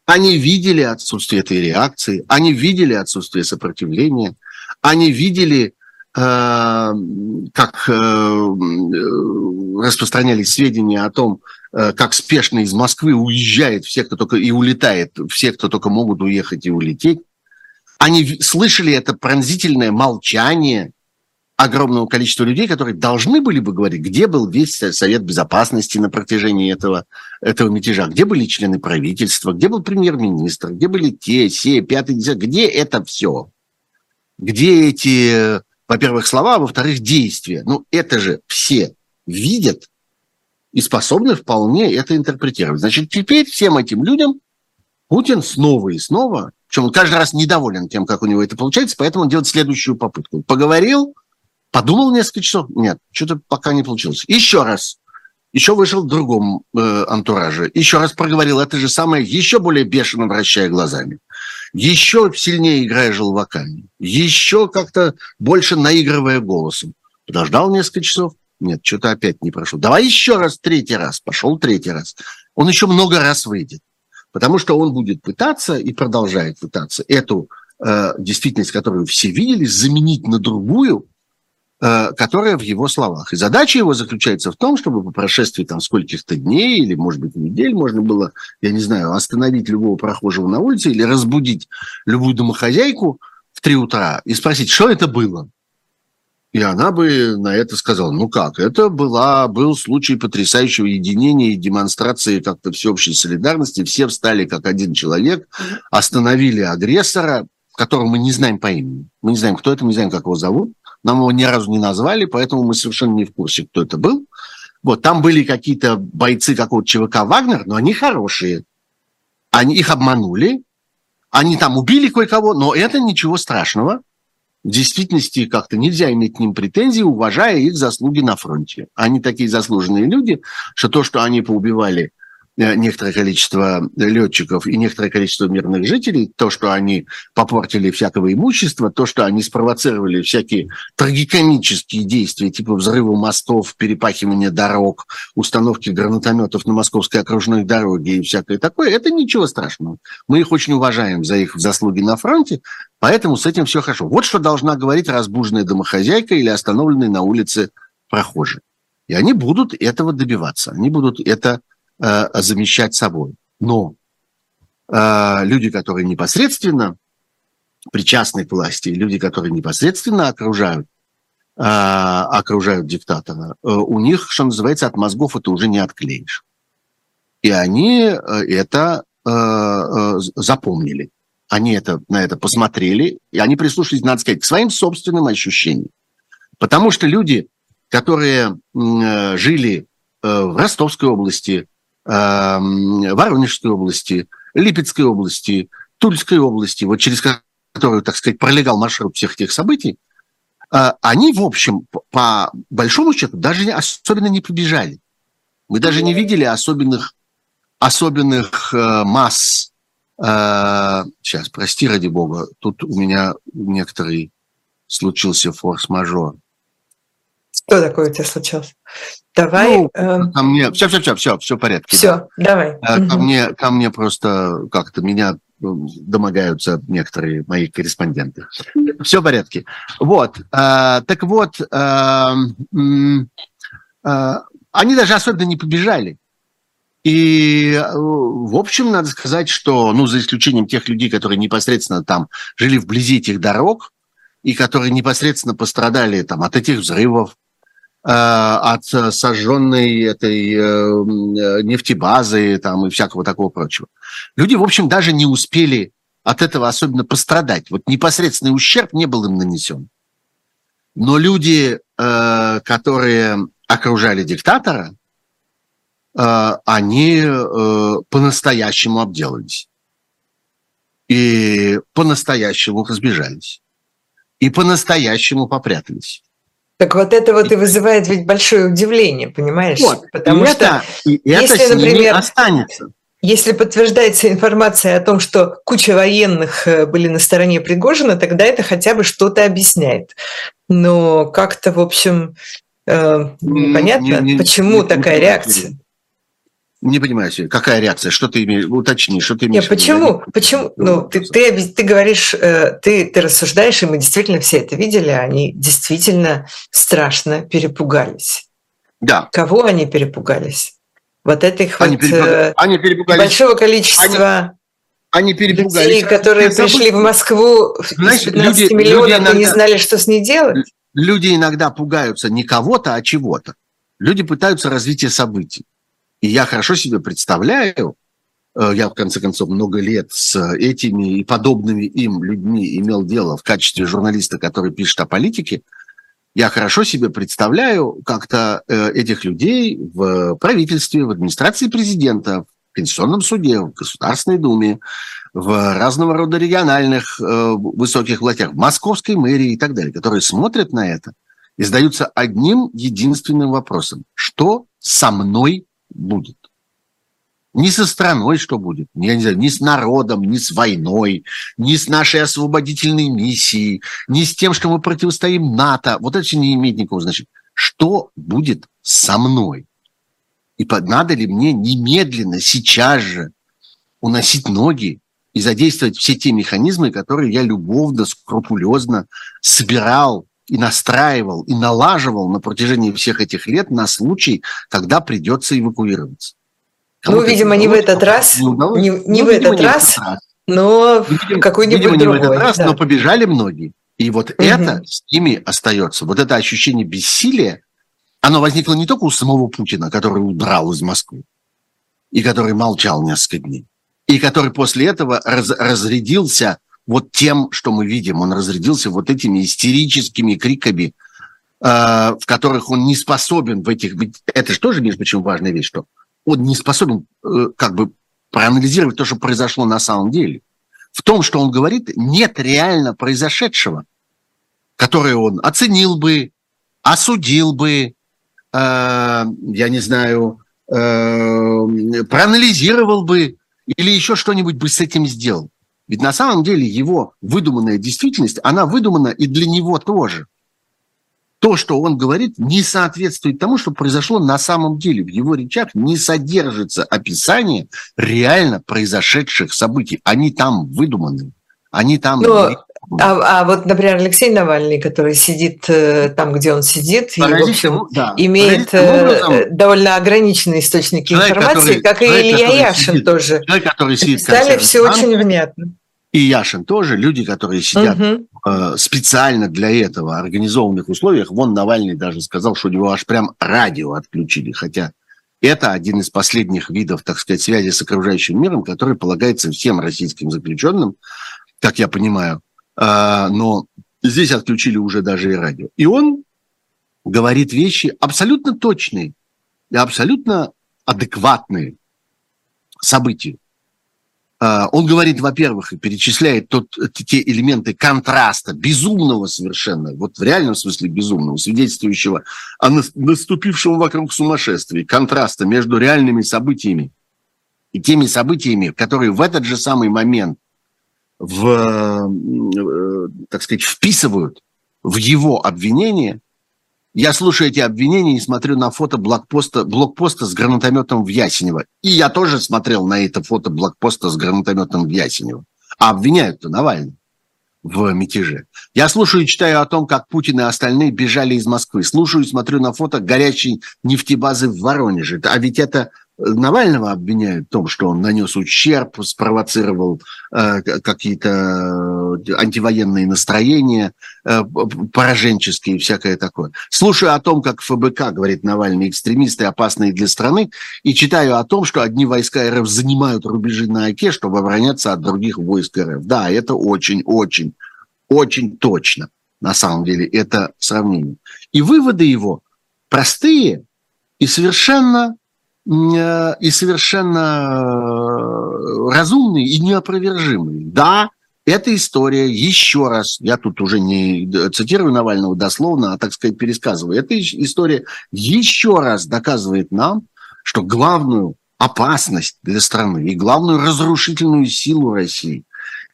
Они видели отсутствие этой реакции, они видели отсутствие сопротивления, они видели, как э, распространялись сведения о том, э, как спешно из Москвы уезжает все, кто только и улетает, все, кто только могут уехать и улететь. Они слышали это пронзительное молчание огромного количества людей, которые должны были бы говорить, где был весь Совет Безопасности на протяжении этого, этого мятежа, где были члены правительства, где был премьер-министр, где были те, все, пятый, десятый, где это все? Где эти, во-первых, слова, а во-вторых, действия? Ну, это же все видят и способны вполне это интерпретировать. Значит, теперь всем этим людям Путин снова и снова, причем он каждый раз недоволен тем, как у него это получается, поэтому он делает следующую попытку. Поговорил, Подумал несколько часов? Нет, что-то пока не получилось. Еще раз. Еще вышел в другом э, антураже. Еще раз проговорил это же самое, еще более бешено вращая глазами. Еще сильнее играя желваками. Еще как-то больше наигрывая голосом. Подождал несколько часов. Нет, что-то опять не прошло. Давай еще раз, третий раз. Пошел третий раз. Он еще много раз выйдет. Потому что он будет пытаться и продолжает пытаться эту э, действительность, которую все видели, заменить на другую, которая в его словах. И задача его заключается в том, чтобы по прошествии там скольких-то дней или, может быть, недель можно было, я не знаю, остановить любого прохожего на улице или разбудить любую домохозяйку в три утра и спросить, что это было. И она бы на это сказала, ну как, это была, был случай потрясающего единения и демонстрации как-то всеобщей солидарности. Все встали как один человек, остановили агрессора, которого мы не знаем по имени. Мы не знаем, кто это, мы не знаем, как его зовут нам его ни разу не назвали, поэтому мы совершенно не в курсе, кто это был. Вот, там были какие-то бойцы какого-то ЧВК «Вагнер», но они хорошие. Они их обманули, они там убили кое-кого, но это ничего страшного. В действительности как-то нельзя иметь к ним претензий, уважая их заслуги на фронте. Они такие заслуженные люди, что то, что они поубивали некоторое количество летчиков и некоторое количество мирных жителей, то, что они попортили всякого имущества, то, что они спровоцировали всякие трагикомические действия, типа взрыва мостов, перепахивания дорог, установки гранатометов на московской окружной дороге и всякое такое, это ничего страшного. Мы их очень уважаем за их заслуги на фронте, поэтому с этим все хорошо. Вот что должна говорить разбуженная домохозяйка или остановленный на улице прохожий. И они будут этого добиваться, они будут это э, замещать собой. Но э, люди, которые непосредственно причастны к власти, люди, которые непосредственно окружают, э, окружают диктатора, у них, что называется, от мозгов это уже не отклеишь. И они это запомнили. Они это, на это посмотрели, и они прислушались, надо сказать, к своим собственным ощущениям. Потому что люди, которые жили в Ростовской области, Воронежской области, Липецкой области, Тульской области, вот через которую, так сказать, пролегал маршрут всех этих событий, э, они, в общем, по большому счету, даже особенно не побежали. Мы даже не видели особенных, особенных э, масс. Э, сейчас, прости ради бога, тут у меня некоторый случился форс-мажор. Что такое у тебя случилось? Давай. Ну, э... ко мне, все, все, все, все, все в порядке. Все, да. давай. Ко угу. мне, ко мне просто как-то меня э, домогаются некоторые мои корреспонденты. Все в порядке. Вот, э, так вот, э, э, они даже особенно не побежали. И, э, в общем, надо сказать, что, ну, за исключением тех людей, которые непосредственно там жили вблизи этих дорог, и которые непосредственно пострадали там, от этих взрывов, Э, от сожженной этой э, нефтебазы там, и всякого такого прочего. Люди, в общем, даже не успели от этого особенно пострадать. Вот непосредственный ущерб не был им нанесен. Но люди, э, которые окружали диктатора, они по-настоящему обделались. И по-настоящему разбежались. И по-настоящему попрятались. Так вот это вот и вызывает ведь большое удивление, понимаешь? Вот, Потому и что это, и если, это например, останется. Если подтверждается информация о том, что куча военных э, были на стороне Пригожина, тогда это хотя бы что-то объясняет. Но как-то, в общем, э, понятно, не, не, почему не, такая реакция. Не понимаю, какая реакция? Что ты имеешь? Уточни, что ты имеешь? Нет, почему? Почему? Ну, ты, ты, ты говоришь, э, ты, ты рассуждаешь, и мы действительно все это видели, они действительно страшно перепугались. Да. Кого они перепугались? Вот этих они вот перепугались. Э, они перепугались. большого количества они, они перепугались. людей, которые они пришли в Москву Знаешь, из 15 люди, миллионов люди иногда, и не знали, что с ней делать. Люди иногда пугаются не кого-то, а чего-то. Люди пытаются развития событий. И я хорошо себе представляю, э, я, в конце концов, много лет с этими и подобными им людьми имел дело в качестве журналиста, который пишет о политике, я хорошо себе представляю как-то э, этих людей в правительстве, в администрации президента, в Конституционном суде, в Государственной Думе, в разного рода региональных э, высоких властях, в московской мэрии и так далее, которые смотрят на это и задаются одним единственным вопросом. Что со мной будет. Ни со страной что будет, я не знаю, ни с народом, ни с войной, ни с нашей освободительной миссией, ни с тем, что мы противостоим НАТО. Вот это все не имеет никакого значения. Что будет со мной? И надо ли мне немедленно, сейчас же уносить ноги и задействовать все те механизмы, которые я любовно, скрупулезно собирал и настраивал, и налаживал на протяжении всех этих лет на случай, когда придется эвакуироваться. ну, видимо, не в этот раз, не, не, не, ну, в, этот не раз, раз, но какой-нибудь видимо, другой. не в этот раз, да. но побежали многие. И вот угу. это с ними остается. Вот это ощущение бессилия, оно возникло не только у самого Путина, который удрал из Москвы, и который молчал несколько дней, и который после этого раз, разрядился вот тем, что мы видим. Он разрядился вот этими истерическими криками в которых он не способен в этих... Это же тоже, между прочим, важная вещь, что он не способен как бы проанализировать то, что произошло на самом деле. В том, что он говорит, нет реально произошедшего, которое он оценил бы, осудил бы, э, я не знаю, э, проанализировал бы или еще что-нибудь бы с этим сделал. Ведь на самом деле его выдуманная действительность, она выдумана и для него тоже то, что он говорит, не соответствует тому, что произошло на самом деле. В его речах не содержится описание реально произошедших событий. Они там выдуманы. Они там... Но, а, а вот, например, Алексей Навальный, который сидит э, там, где он сидит, и, в общем, да, имеет э, образом, довольно ограниченные источники человек, информации, который, как и Илья Яшин сидит, тоже. Человек, который сидит Стали все очень внятно. И Яшин тоже, люди, которые сидят угу Э, специально для этого организованных условиях, вон Навальный даже сказал, что у него аж прям радио отключили, хотя это один из последних видов, так сказать, связи с окружающим миром, который полагается всем российским заключенным, как я понимаю. Э, но здесь отключили уже даже и радио. И он говорит вещи абсолютно точные и абсолютно адекватные событию. А, он говорит, во-первых, и перечисляет тот, те элементы контраста, безумного совершенно, вот в реальном смысле безумного, свидетельствующего о наступившем вокруг сумасшествии, контраста между реальными событиями и теми событиями, которые в этот же самый момент в, э, так сказать, вписывают в его обвинение – я слушаю эти обвинения и смотрю на фото блокпоста, блокпоста с гранатометом в Ясенево. И я тоже смотрел на это фото блокпоста с гранатометом в Ясенево. А обвиняют-то Навальный в мятеже. Я слушаю и читаю о том, как Путин и остальные бежали из Москвы. Слушаю и смотрю на фото горячей нефтебазы в Воронеже. А ведь это Навального обвиняют в том, что он нанес ущерб, спровоцировал э, какие-то антивоенные настроения, э, пораженческие и всякое такое. Слушаю о том, как ФБК, говорит Навальный, экстремисты опасные для страны, и читаю о том, что одни войска РФ занимают рубежи на Оке, чтобы обороняться от других войск РФ. Да, это очень-очень, очень точно, на самом деле, это сравнение. И выводы его простые и совершенно Э, и совершенно э, разумный и неопровержимый. Да, эта история, еще раз, я тут уже не цитирую Навального дословно, а, так сказать, пересказываю, эта история еще раз доказывает нам, что главную опасность для страны и главную разрушительную силу России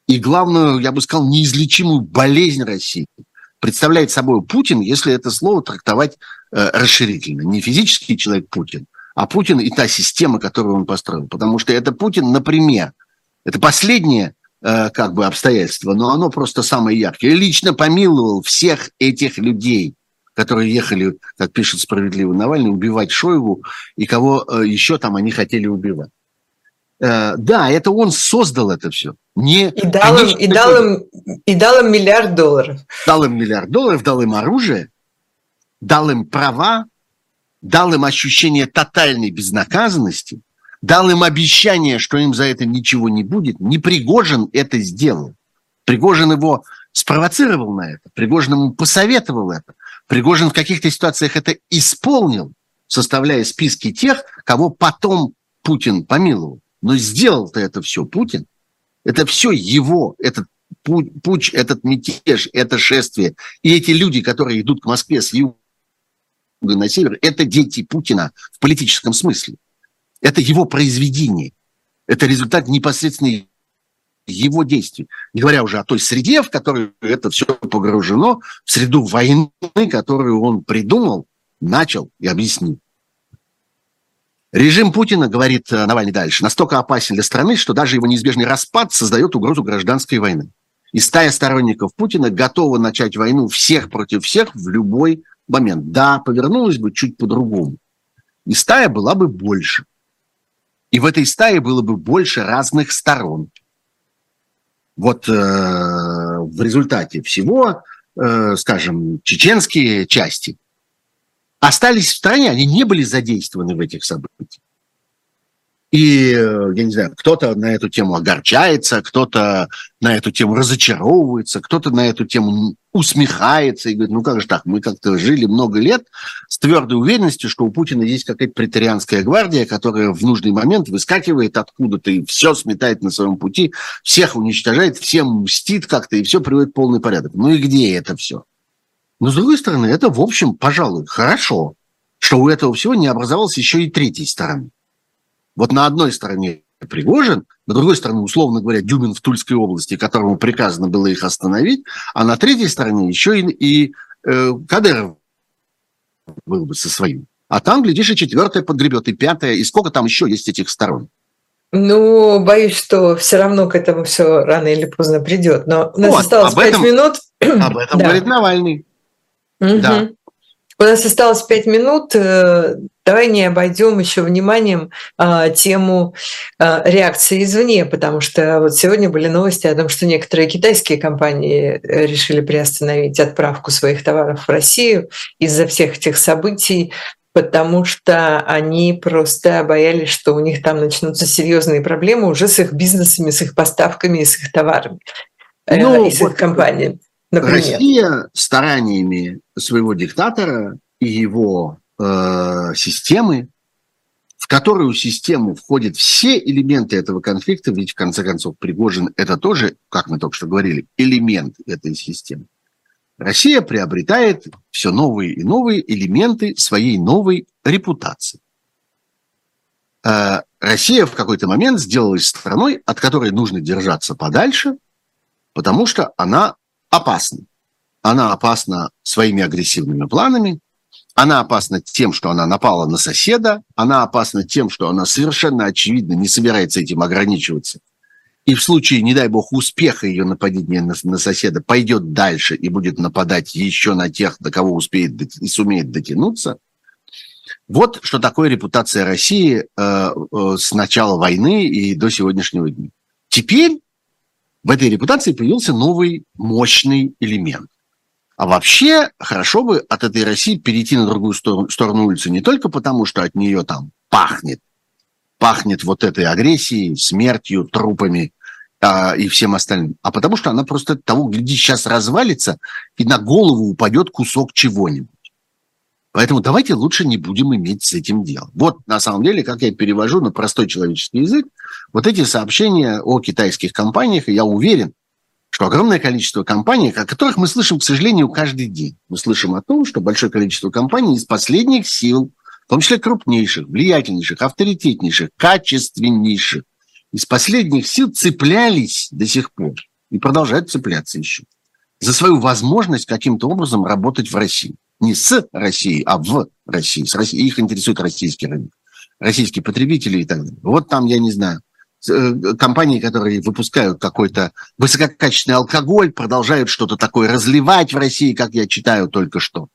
и главную, я бы сказал, неизлечимую болезнь России представляет собой Путин, если это слово трактовать э, расширительно. Не физический человек Путин, а Путин и та система, которую он построил. Потому что это Путин, например, это последнее э, как бы обстоятельство, но оно просто самое яркое. Лично помиловал всех этих людей, которые ехали, как пишет справедливо Навальный, убивать Шойгу и кого э, еще там они хотели убивать. Э, да, это он создал это все. Не, и, дал им, и, дал им, и дал им миллиард долларов. Дал им миллиард долларов, дал им оружие, дал им права, дал им ощущение тотальной безнаказанности, дал им обещание, что им за это ничего не будет, не Пригожин это сделал. Пригожин его спровоцировал на это, Пригожин ему посоветовал это. Пригожин в каких-то ситуациях это исполнил, составляя списки тех, кого потом Путин помиловал. Но сделал-то это все Путин. Это все его, этот путь, этот мятеж, это шествие. И эти люди, которые идут к Москве с юга на север, это дети Путина в политическом смысле. Это его произведение. Это результат непосредственно его действий. Не говоря уже о той среде, в которой это все погружено, в среду войны, которую он придумал, начал и объяснил. Режим Путина, говорит Навальный дальше, настолько опасен для страны, что даже его неизбежный распад создает угрозу гражданской войны. И стая сторонников Путина готова начать войну всех против всех в любой момент. Да, повернулась бы чуть по-другому. И стая была бы больше. И в этой стае было бы больше разных сторон. Вот э, в результате всего, э, скажем, чеченские части остались в стране, они не были задействованы в этих событиях. И, э, я не знаю, кто-то на эту тему огорчается, кто-то на эту тему разочаровывается, кто-то на эту тему усмехается и говорит, ну как же так, мы как-то жили много лет с твердой уверенностью, что у Путина есть какая-то претарианская гвардия, которая в нужный момент выскакивает откуда-то и все сметает на своем пути, всех уничтожает, всем мстит как-то и все приводит в полный порядок. Ну и где это все? Но, с другой стороны, это, в общем, пожалуй, хорошо, что у этого всего не образовалось еще и третьей стороны. Вот на одной стороне Пригожин, на другой стороне, условно говоря, Дюмин в Тульской области, которому приказано было их остановить, а на третьей стороне еще и, и э, Кадыров был бы со своим. А там, глядишь, и четвертая подгребет, и пятая, и сколько там еще есть этих сторон. Ну, боюсь, что все равно к этому все рано или поздно придет. Но у нас вот, осталось пять минут. Об этом да. говорит Навальный. Угу. Да. У нас осталось пять минут. Э, давай не обойдем еще вниманием а, тему а, реакции извне, потому что вот сегодня были новости о том, что некоторые китайские компании э, решили приостановить отправку своих товаров в Россию из-за всех этих событий потому что они просто боялись, что у них там начнутся серьезные проблемы уже с их бизнесами, с их поставками и с их товарами, э, ну, и с вот их компаниями. Например. Россия стараниями своего диктатора и его э, системы, в которую систему входят все элементы этого конфликта, ведь в конце концов Пригожин это тоже, как мы только что говорили, элемент этой системы. Россия приобретает все новые и новые элементы своей новой репутации. Э, Россия в какой-то момент сделалась страной, от которой нужно держаться подальше, потому что она опасна. Она опасна своими агрессивными планами, она опасна тем, что она напала на соседа, она опасна тем, что она совершенно очевидно не собирается этим ограничиваться. И в случае, не дай бог, успеха ее нападения на, на соседа пойдет дальше и будет нападать еще на тех, до кого успеет и сумеет дотянуться. Вот что такое репутация России э, э, с начала войны и до сегодняшнего дня. Теперь в этой репутации появился новый мощный элемент. А вообще хорошо бы от этой России перейти на другую сторону, сторону улицы не только потому, что от нее там пахнет, пахнет вот этой агрессией, смертью, трупами а, и всем остальным, а потому что она просто того, гляди, сейчас развалится и на голову упадет кусок чего-нибудь. Поэтому давайте лучше не будем иметь с этим дело. Вот на самом деле, как я перевожу на простой человеческий язык, вот эти сообщения о китайских компаниях, я уверен, что огромное количество компаний, о которых мы слышим, к сожалению, каждый день. Мы слышим о том, что большое количество компаний из последних сил, в том числе крупнейших, влиятельнейших, авторитетнейших, качественнейших, из последних сил цеплялись до сих пор и продолжают цепляться еще за свою возможность каким-то образом работать в России не с Россией, а в России. С Россией. Их интересует российский рынок, российские потребители и так далее. Вот там, я не знаю, э, компании, которые выпускают какой-то высококачественный алкоголь, продолжают что-то такое разливать в России, как я читаю только что,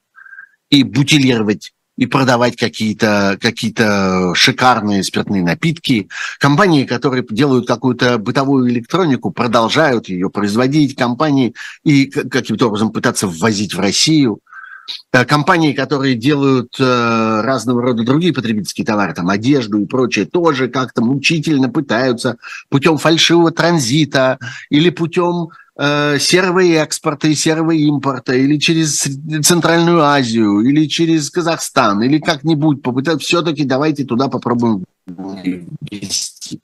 и бутилировать и продавать какие-то какие шикарные спиртные напитки. Компании, которые делают какую-то бытовую электронику, продолжают ее производить. Компании и каким-то образом пытаться ввозить в Россию – компании, которые делают э, разного рода другие потребительские товары, там одежду и прочее, тоже как-то мучительно пытаются путем фальшивого транзита или путем э, серого экспорта и серого импорта, или через Центральную Азию, или через Казахстан, или как-нибудь попытаться, все-таки давайте туда попробуем ввести.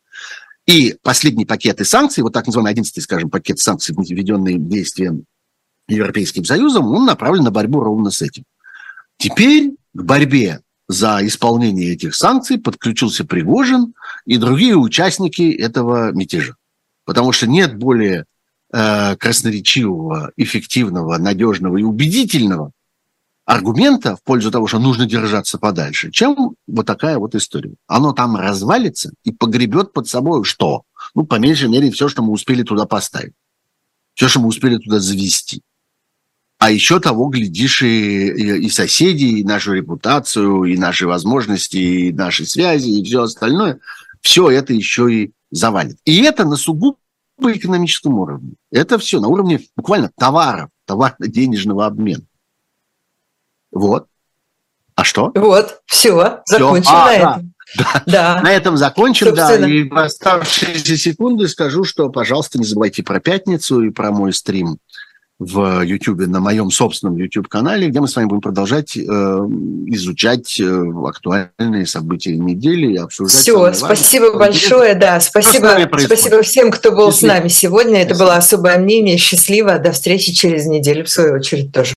И последний пакет санкций, вот так называемый 11 скажем, пакет санкций, введенный действием Европейским Союзом, он направлен на борьбу ровно с этим. Теперь к борьбе за исполнение этих санкций подключился Пригожин и другие участники этого мятежа. Потому что нет более э, красноречивого, эффективного, надежного и убедительного аргумента в пользу того, что нужно держаться подальше, чем вот такая вот история. Оно там развалится и погребет под собой что? Ну, по меньшей мере, все, что мы успели туда поставить. Все, что мы успели туда завести. А еще того, глядишь, и, и, соседи, и нашу репутацию, и наши возможности, и наши связи, и все остальное. Все это еще и завалит. И это на сугубо экономическом уровне. Это все на уровне буквально товаров, товарно-денежного обмена. Вот. А что? Вот, все, закончим а, на да. этом. Да. да. На этом закончим, Собственно. да. И в оставшиеся секунды скажу, что, пожалуйста, не забывайте про пятницу и про мой стрим в YouTube, на моем собственном YouTube-канале, где мы с вами будем продолжать э, изучать э, актуальные события недели и обсуждать. Все, спасибо большое, да, спасибо, спасибо всем, кто был Счастливо. с нами сегодня. Это Спасибо. было особое мнение. Счастливо, до встречи через неделю, в свою очередь тоже.